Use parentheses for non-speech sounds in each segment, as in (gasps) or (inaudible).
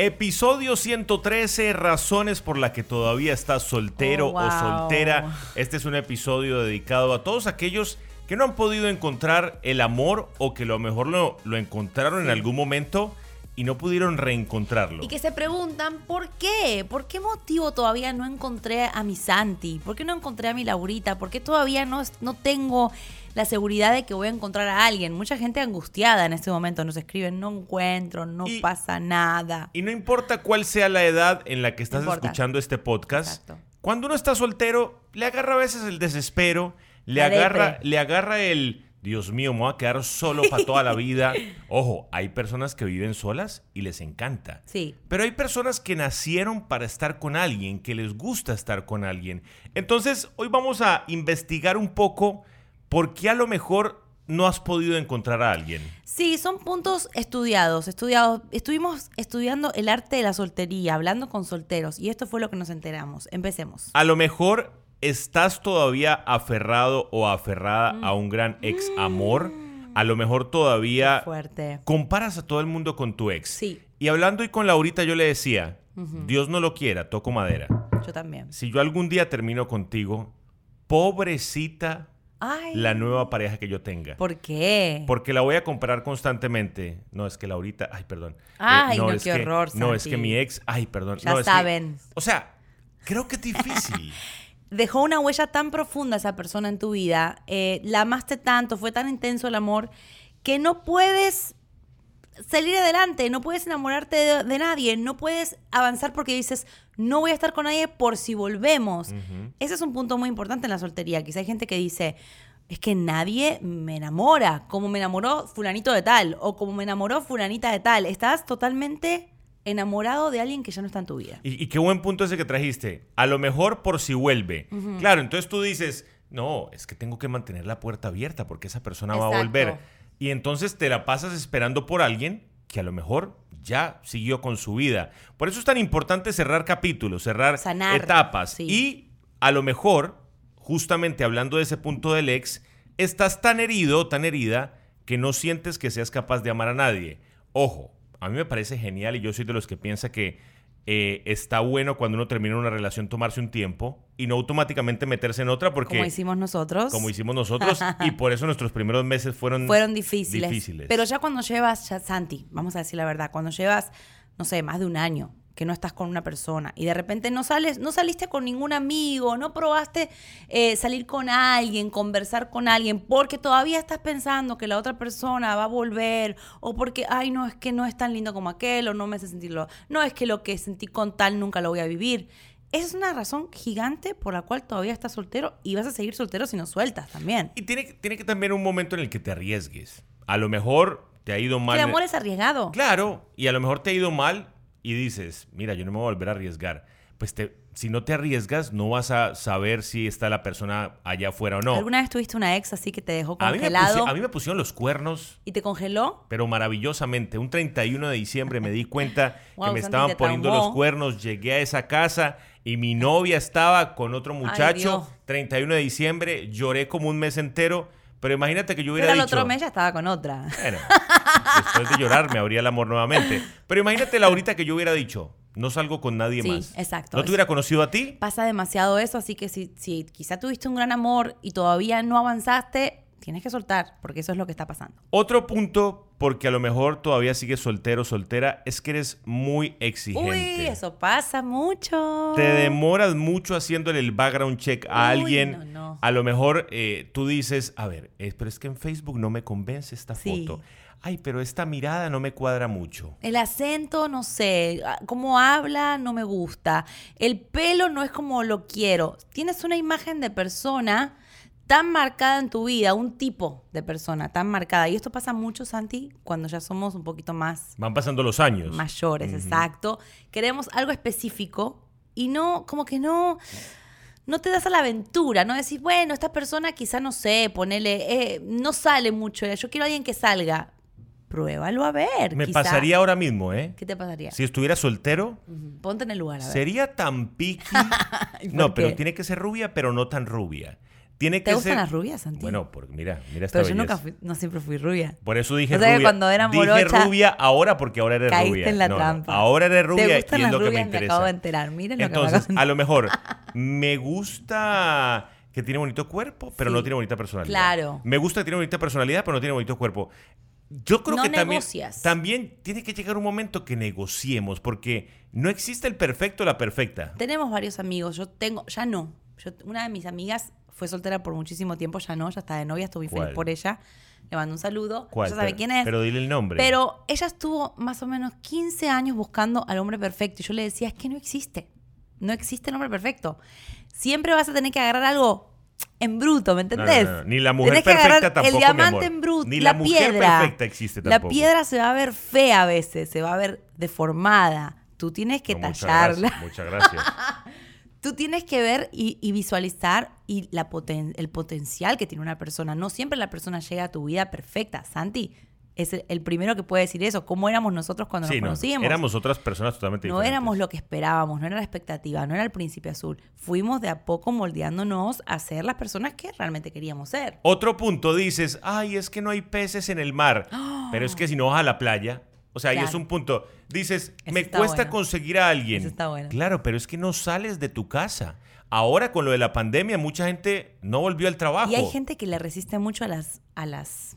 Episodio 113, razones por las que todavía estás soltero Oh, o soltera. Este es un episodio dedicado a todos aquellos que no han podido encontrar el amor o que a lo mejor lo, lo encontraron en algún momento y no pudieron reencontrarlo. Y que se preguntan, ¿por qué? ¿Por qué motivo todavía no encontré a mi Santi? ¿Por qué no encontré a mi Laurita? ¿Por qué todavía no, no tengo la seguridad de que voy a encontrar a alguien? Mucha gente angustiada en este momento nos escriben, no encuentro, no Y- pasa nada. Y no importa cuál sea la edad en la que estás No escuchando este podcast, Exacto. cuando uno está soltero, le agarra a veces el desespero, le La agarra, depre. le agarra el Dios mío, me voy a quedar solo para toda la vida. (laughs) Ojo, hay personas que viven solas y les encanta. Sí. Pero hay personas que nacieron para estar con alguien, que les gusta estar con alguien. Entonces, hoy vamos a investigar un poco por qué a lo mejor no has podido encontrar a alguien. Sí, son puntos estudiados, estudiados. Estuvimos estudiando el arte de la soltería, hablando con solteros, y esto fue lo que nos enteramos. Empecemos. A lo mejor estás todavía aferrado o aferrada a un gran ex amor. A lo mejor todavía Fuerte. comparas a todo el mundo con tu ex. Sí. Y hablando hoy con Laurita, yo le decía, Dios no lo quiera, toco madera. Yo también. Si yo algún día termino contigo, pobrecita Ay. la nueva pareja que yo tenga. ¿Por qué? Porque la voy a comparar constantemente. No, es que Laurita, ay, perdón. Eh, Ay, no, es qué que- horror, No, es que mi ex, ay, perdón. Ya no, es que- saben. o sea, creo que es difícil. (laughs) Dejó una huella tan profunda esa persona en tu vida, eh, la amaste tanto, fue tan intenso el amor, que no puedes salir adelante, no puedes enamorarte de, de nadie, no puedes avanzar porque dices, no voy a estar con nadie por si volvemos. Ese es un punto muy importante en la soltería. Quizá hay gente que dice, es que nadie me enamora, como me enamoró fulanito de tal, o como me enamoró fulanita de tal. Estás totalmente enamorado de alguien que ya no está en tu vida. Y, y qué buen punto ese que trajiste. A lo mejor por si vuelve. Claro, entonces tú dices, no, es que tengo que mantener la puerta abierta porque esa persona va a volver. Y entonces te la pasas esperando por alguien que a lo mejor ya siguió con su vida. Por eso es tan importante cerrar capítulos, cerrar Sanar, etapas. sí. Y a lo mejor, justamente hablando de ese punto del ex, estás tan herido, tan herida, que no sientes que seas capaz de amar a nadie. Ojo, a mí me parece genial y yo soy de los que piensa que eh, está bueno cuando uno termina una relación tomarse un tiempo y no automáticamente meterse en otra porque Como hicimos nosotros. como hicimos nosotros (laughs) y por eso nuestros primeros meses fueron fueron difíciles. difíciles. Pero ya cuando llevas, ya, Santi, vamos a decir la verdad, cuando llevas, no sé, más de un año que no estás con una persona y de repente no sales, no saliste con ningún amigo, no probaste eh, salir con alguien, conversar con alguien, porque todavía estás pensando que la otra persona va a volver, o porque, ay, no, es que no es tan lindo como aquel, o no me hace sentirlo, no es que lo que sentí con tal nunca lo voy a vivir. Esa es una razón gigante por la cual todavía estás soltero y vas a seguir soltero si no sueltas también. y tiene, que- tiene que también un momento en el que te arriesgues. A lo mejor te ha ido mal. El amor es arriesgado. Claro, y a lo mejor te ha ido mal y dices, mira, yo no me voy a volver a arriesgar. Pues te, si no te arriesgas, no vas a saber si está la persona allá afuera o no. ¿Alguna vez tuviste una ex así que te dejó A mí, me congelado pusi- a mí me pusieron los cuernos, y te congeló? pero maravillosamente. Un 31 de diciembre me di cuenta (laughs) Wow, que me estaban poniendo los cuernos. Llegué a esa casa y mi novia estaba con otro muchacho. Dios. 31 de diciembre, lloré como un mes entero. Pero imagínate que yo hubiera Pero el dicho... otro mes ya estaba con otra. Bueno, después de llorar me abría el amor nuevamente. Pero imagínate, Laurita, que yo hubiera dicho, no salgo con nadie Sí, más. exacto. ¿No te hubiera conocido a ti? Pasa demasiado eso, así que si, si quizá tuviste un gran amor y todavía no avanzaste, tienes que soltar, porque eso es lo que está pasando. Otro punto, porque a lo mejor todavía sigues soltero, soltera, es que eres muy exigente. Uy, eso pasa mucho. Te demoras mucho haciéndole el background check a Uy, alguien. no, no. A lo mejor eh, tú dices, a ver, eh, pero es que en Facebook no me convence esta Sí. foto. Ay, pero esta mirada no me cuadra mucho. El acento, no sé, ah, cómo habla, no me gusta. El pelo no es como lo quiero. Tienes una imagen de persona tan marcada en tu vida, un tipo de persona tan marcada. Y esto pasa mucho, Santi, cuando ya somos un poquito más Van pasando los años. mayores, exacto. Queremos algo específico y no, como que no, no te das a la aventura, no decís, bueno, esta persona quizá no sé, ponele, eh, no sale mucho, yo quiero a alguien que salga. Pruébalo a ver. Me quizá. pasaría ahora mismo, ¿eh? ¿Qué te pasaría? Si estuviera soltero, Ujú, Ponte en el lugar, a ver. sería tan piqui. (laughs) ¿Y por no, pero tiene que ser rubia, pero no tan rubia. Tiene ¿Te que gustan ser... las rubias, Santi? Bueno, porque mira, mira esta Pero yo nunca fui, no siempre fui rubia. Por eso dije O sea que rubia. cuando era dije morocha, rubia ahora porque ahora eres Caíste rubia. en la No, no, trampa. ahora eres rubia ¿Te y es las lo que me interesa. acabo de enterar. Miren lo que me Entonces, acabo de a lo mejor (laughs) me gusta que tiene bonito cuerpo, pero Sí. no tiene bonita personalidad. Claro. Me gusta que tiene bonita personalidad, pero no tiene bonito cuerpo. Yo creo No que también, negocias. también tiene que llegar un momento que negociemos, porque no existe el perfecto o la perfecta. Tenemos varios amigos. Yo tengo, ya no. Yo, una de mis amigas fue soltera por muchísimo tiempo, ya no, ya está de novia, ¿Cuál? feliz por ella. Le mando un saludo. ¿Cuál? Ella sabe quién es. Pero dile el nombre. Pero ella estuvo más o menos 15 años buscando al hombre perfecto. Y yo le decía, es que no existe. No existe el hombre perfecto. Siempre vas a tener que agarrar algo en bruto, ¿me no, entendés? no, no. Ni la mujer perfecta tampoco, El mi diamante amor. en bruto. Ni la, la mujer piedra. perfecta existe La tampoco. piedra se va a ver fea a veces, se va a ver deformada. Tú tienes que muchas tallarla. gracias, Muchas gracias. (laughs) Tú tienes que ver y, y visualizar y la poten- el potencial que tiene una persona. No siempre la persona llega a tu vida perfecta. Santi es el, primero que puede decir eso. ¿Cómo éramos nosotros cuando Sí, nos no, conocíamos? éramos otras personas totalmente no diferentes. éramos lo que esperábamos, no era la expectativa, no era el príncipe azul. Fuimos de a poco moldeándonos a ser las personas que realmente queríamos ser. Otro punto, dices, ay, es que no hay peces en el mar. (gasps) Pero es que si no vas a la playa, o sea, ahí Claro. es un punto. Dices, me cuesta bueno. conseguir a alguien. Ese está bueno. Claro, pero es que no sales de tu casa. Ahora con lo de la pandemia, mucha gente no volvió al trabajo. Y hay gente que le resiste mucho a las, a las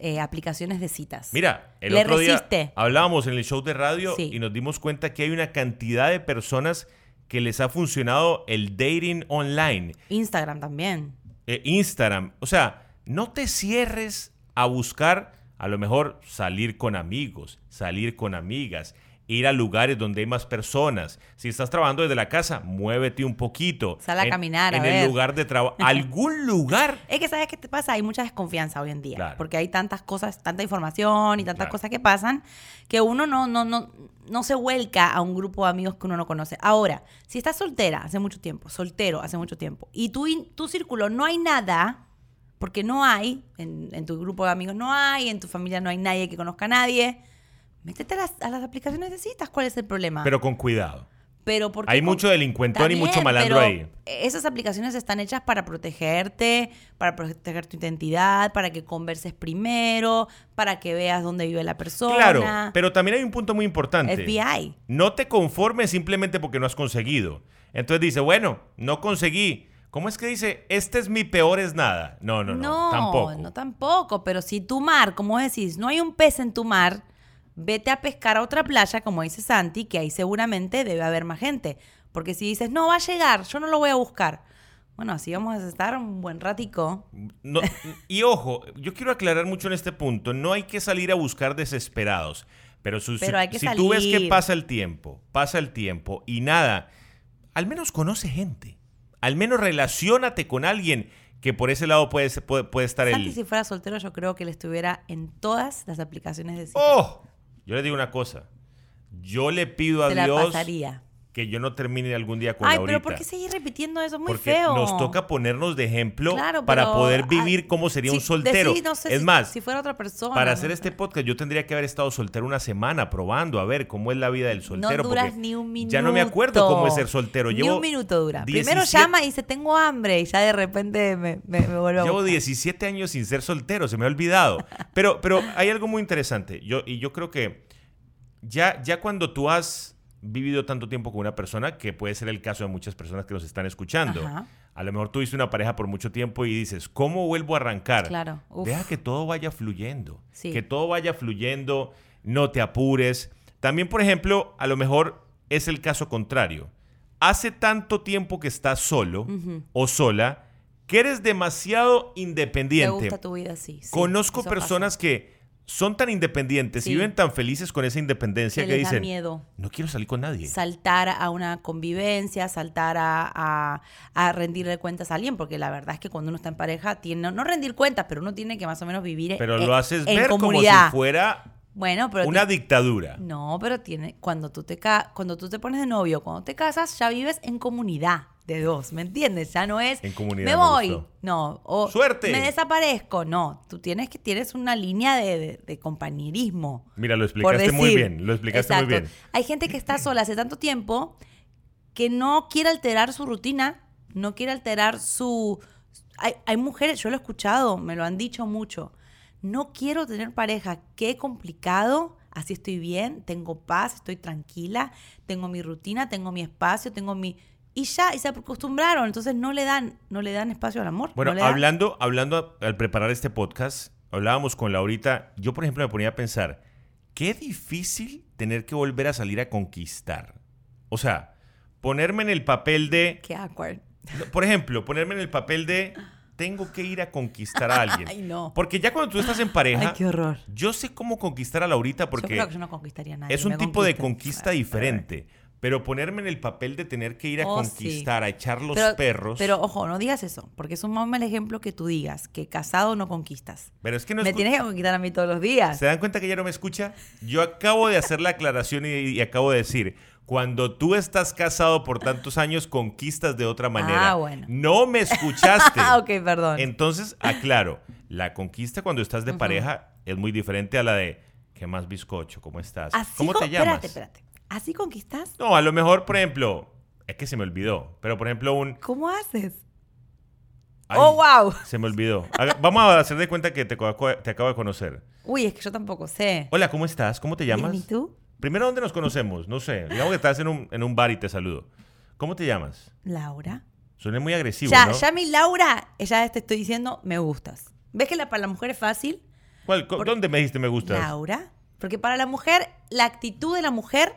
eh, aplicaciones de citas. Mira, el Le otro resiste. día hablábamos en el show de radio Sí. y nos dimos cuenta que hay una cantidad de personas que les ha funcionado el dating online. Instagram también. eh, Instagram. O sea, no te cierres a buscar a lo mejor salir con amigos, salir con amigas, ir a lugares donde hay más personas. Si estás trabajando desde la casa, muévete un poquito. Sal a En- caminar, a En ver. el lugar de trabajo. (laughs) Algún lugar. Es que, ¿sabes qué te pasa? Hay mucha desconfianza hoy en día. Claro. Porque hay tantas cosas, tanta información y tantas Claro. cosas que pasan que uno no, no, no, no se vuelca a un grupo de amigos que uno no conoce. Ahora, si estás soltera hace mucho tiempo, soltero hace mucho tiempo, y tu, tu círculo no hay nada, porque no hay, en, en tu grupo de amigos no hay, en tu familia no hay nadie que conozca a nadie, métete a las, a las aplicaciones de citas. ¿Cuál es el problema? Pero con cuidado. Pero porque Hay mucho delincuentón y mucho malandro ahí. Esas aplicaciones están hechas para protegerte, para proteger tu identidad, para que converses primero, para que veas dónde vive la persona. Claro, pero también hay un punto muy importante. FBI. No te conformes simplemente porque no has conseguido. Entonces dice, bueno, no conseguí. ¿Cómo es que dice, este es mi peor es nada? No, no, no, tampoco. no tampoco. Pero si tu mar, como decís, no hay un pez en tu mar, vete a pescar a otra playa, como dice Santi, que ahí seguramente debe haber más gente. Porque si dices, no, va a llegar, yo no lo voy a buscar. Bueno, así vamos a estar un buen ratico. No, y ojo, yo quiero aclarar mucho en este punto, no hay que salir a buscar desesperados. Pero, su- Pero si, hay que si tú ves que pasa el tiempo, pasa el tiempo y nada, al menos conoce gente. Al menos relaciónate con alguien que por ese lado puede, puede, puede estar Santi, el... si fuera soltero, yo creo que él estuviera en todas las aplicaciones de citas. ¡Oh! Yo le digo una cosa. Yo le pido a Se la Dios pasaría. Que yo no termine algún día con Ay, Laurita. pero ¿por qué seguir repitiendo eso? Es muy porque feo. nos toca ponernos de ejemplo Claro, para poder vivir ay, cómo sería si- un soltero. decí, no sé es si- más, si fuera otra persona. para hacer este podcast yo tendría que haber estado soltero una semana probando a ver cómo es la vida del soltero. no duras ni un minuto. Ya no me acuerdo cómo es ser soltero. Ni un minuto dura. Primero 17 llama y dice, tengo hambre. Y ya de repente me, me, me vuelve a Llevo buscar. 17 años sin ser soltero, se me ha olvidado. Pero, pero hay algo muy interesante. Yo, y yo creo que ya, ya cuando tú has vivido tanto tiempo con una persona, que puede ser el caso de muchas personas que nos están escuchando, Ajá. a lo mejor tuviste una pareja por mucho tiempo y dices, ¿cómo vuelvo a arrancar? Claro. Uf. Deja que todo vaya fluyendo. Sí. Que todo vaya fluyendo, no te apures. También, por ejemplo, a lo mejor es el caso contrario. Hace tanto tiempo que estás solo o sola que eres demasiado Te independiente. gusta tu vida sí, Conozco personas que son tan independientes Sí. y viven tan felices con esa independencia Que que, les da dicen, miedo. no quiero salir con nadie. Saltar a una convivencia, saltar a, a, a rendirle cuentas a alguien, porque la verdad es que cuando uno está en pareja, tiene, no rendir cuentas, pero uno tiene que más o menos vivir Pero en, lo haces en ver como si fuera Bueno, pero una dictadura. No, pero tiene cuando tú te ca- cuando tú te pones de novio, cuando te casas, ya vives en comunidad de dos, ¿me entiendes? Ya no es En comunidad me voy, no, o ¡Suerte! me desaparezco, no, tú tienes que tienes una línea de, de- de compañerismo. Mira, lo explicaste muy bien, lo explicaste muy bien. Hay gente que está sola hace tanto tiempo que no quiere alterar su rutina, no quiere alterar su hay, hay mujeres, yo lo he escuchado, me lo han dicho mucho. No quiero tener pareja, qué complicado. Así estoy bien, tengo paz, estoy tranquila, tengo mi rutina, tengo mi espacio, tengo mi y ya y se acostumbraron, entonces no le dan no le dan espacio al amor. Bueno, no le dan- hablando, hablando al preparar este podcast, hablábamos con Laurita, yo por ejemplo me ponía a pensar, qué difícil tener que volver a salir a conquistar. O sea, ponerme en el papel de, qué awkward. por ejemplo, ponerme en el papel de, tengo que ir a conquistar a alguien. (laughs) Ay, no. Porque ya cuando tú estás en pareja, Ay, qué horror. yo sé cómo conquistar a Laurita yo porque creo que yo no conquistaría a nadie. es un me tipo de conquista diferente. Pero ponerme en el papel de tener que ir a Oh, sí. conquistar, a echar los pero, perros. Pero ojo, no digas eso, porque es un mal ejemplo que tú digas que casado no conquistas. Pero es que no me tienes que conquistar a mí todos los días. ¿Se dan cuenta que ella no me escucha? Yo acabo de hacer la aclaración y, y acabo de decir, cuando tú estás casado por tantos años, conquistas de otra manera. Ah, bueno. No me escuchaste. Ah, (laughs) ok, perdón. Entonces, aclaro, la conquista cuando estás de pareja es muy diferente a la de, ¿qué más bizcocho? ¿Cómo estás? ¿Cómo te llamas? Espérate, espérate. ¿Así conquistas? No, a lo mejor, por ejemplo, es que se me olvidó, pero por ejemplo un... ¿Cómo haces? ay, oh, wow. Se me olvidó. Haga- Vamos a hacer de cuenta que te, co- te acabo de conocer. Uy, es que yo tampoco sé. Hola, ¿cómo estás? ¿Cómo te llamas? ¿Y tú? Primero, ¿dónde nos conocemos? No sé. Digamos que estás en un, en un bar y te saludo. ¿Cómo te llamas? Laura. Suena muy agresivo, ya, ¿no? ya mi Laura, ya te estoy diciendo, me gustas. ¿Ves que la, para la mujer es fácil? ¿Cuál- co- ¿Dónde me dijiste me gustas? Laura. Porque para la mujer, la actitud de la mujer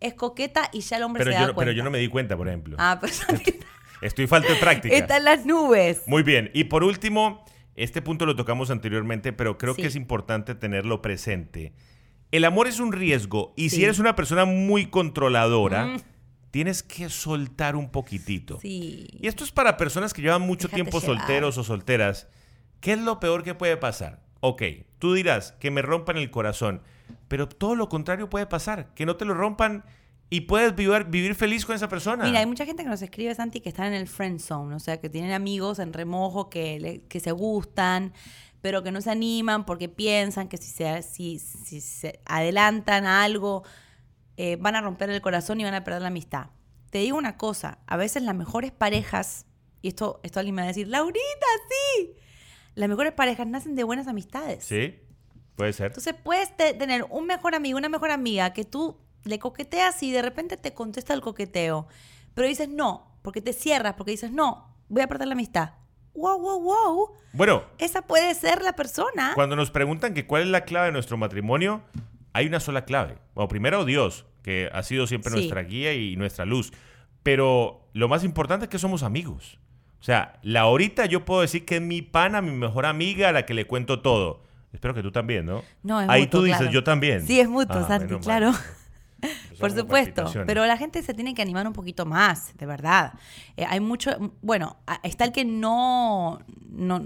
es coqueta y ya el hombre Pero se yo, da no- cuenta. pero yo no me di cuenta, por ejemplo. Ah, pero (laughs) Estoy falta de práctica. está en las nubes. Muy bien. Y por último, este punto lo tocamos anteriormente, pero creo Sí. que es importante tenerlo presente. El amor es un riesgo y si eres una persona muy controladora, Mm. tienes que soltar un poquitito. Sí. Y esto es para personas que llevan mucho Déjate tiempo llevar. solteros o solteras. ¿Qué es lo peor que puede pasar? Ok, tú dirás que me rompan el corazón, pero todo lo contrario puede pasar, que no te lo rompan y puedes vivir, vivir feliz con esa persona. Mira, hay mucha gente que nos escribe, Santi, que están en el friend zone, o sea, que tienen amigos en remojo que, le- que se gustan, pero que no se animan porque piensan que si se, si, si se adelantan a algo, eh, van a romper el corazón y van a perder la amistad. Te digo una cosa, a veces las mejores parejas, y esto, esto alguien me va a decir, Laurita, sí, las mejores parejas nacen de buenas amistades. Sí, puede ser. Entonces puedes te- tener un mejor amigo, una mejor amiga que tú le coqueteas y de repente te contesta el coqueteo. Pero dices no, porque te cierras, porque dices no, voy a perder la amistad. Wow, wow, wow. Bueno, Esa puede ser la persona. Cuando nos preguntan que cuál es la clave de nuestro matrimonio, hay una sola clave. Bueno, primero Dios, que ha sido siempre Sí. nuestra guía y nuestra luz. Pero lo más importante es que somos amigos. O sea, la ahorita yo puedo decir que es mi pana, mi mejor amiga, a la que le cuento todo. Espero que tú también, ¿no? No, es Ahí mutuo, tú dices, claro. yo también. Sí, es mutuo, Ah, Santi, claro. (laughs) Por supuesto, pero la gente se tiene que animar un poquito más, de verdad. Eh, hay mucho, bueno, está el que no, no,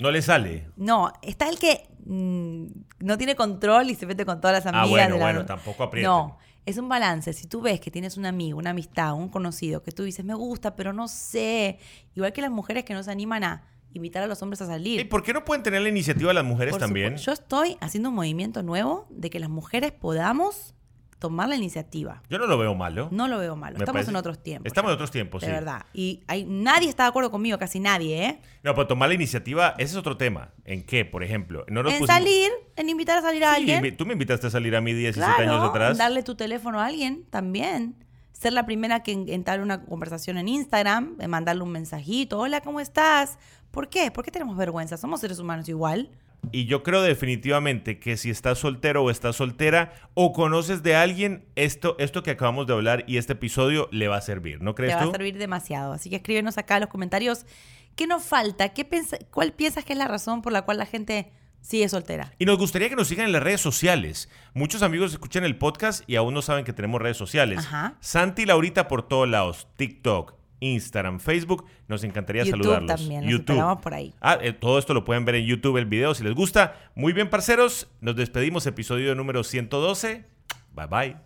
No le sale. No, está el que mm, no tiene control y se mete con todas las Ah, amigas. bueno, de la- bueno, tampoco aprieten. No, es un balance. Si tú ves que tienes un amigo, una amistad, un conocido, que tú dices, me gusta, pero no sé. Igual que las mujeres que no se animan a invitar a los hombres a salir. ¿Y por qué no pueden tener la iniciativa las mujeres Por también? Yo estoy haciendo un movimiento nuevo de que las mujeres podamos tomar la iniciativa. Yo no lo veo malo. No lo veo malo. Me Estamos parece- en otros tiempos. Estamos en otros tiempos, De sí. verdad. Y hay, nadie está de acuerdo conmigo, casi nadie, ¿eh? No, pero tomar la iniciativa, ese es otro tema. ¿En qué, por ejemplo? No nos en pusimos- salir, en invitar a salir a Sí, alguien. tú me invitaste a salir a mí 17 Claro, años atrás. darle tu teléfono a alguien también. Ser la primera que en- entabla una conversación en Instagram, mandarle un mensajito. Hola, ¿cómo estás? ¿Por qué? ¿Por qué tenemos vergüenza? Somos seres humanos igual. Y yo creo definitivamente que si estás soltero o estás soltera o conoces de alguien, esto, esto que acabamos de hablar y este episodio le va a servir, ¿no crees va tú? a servir demasiado. Así que escríbenos acá en los comentarios. ¿Qué nos falta? ¿Qué piensa- ¿Cuál piensas que es la razón por la cual la gente sigue soltera? Y nos gustaría que nos sigan en las redes sociales. Muchos amigos escuchan el podcast y aún no saben que tenemos redes sociales. Ajá. Santi y Laurita por todos lados. TikTok, Instagram, Facebook. Nos encantaría YouTube saludarlos. también, esperamos por ahí. Ah, eh, todo esto lo pueden ver en YouTube, el video, si les gusta. Muy bien, parceros. Nos despedimos, episodio número 112. Bye bye.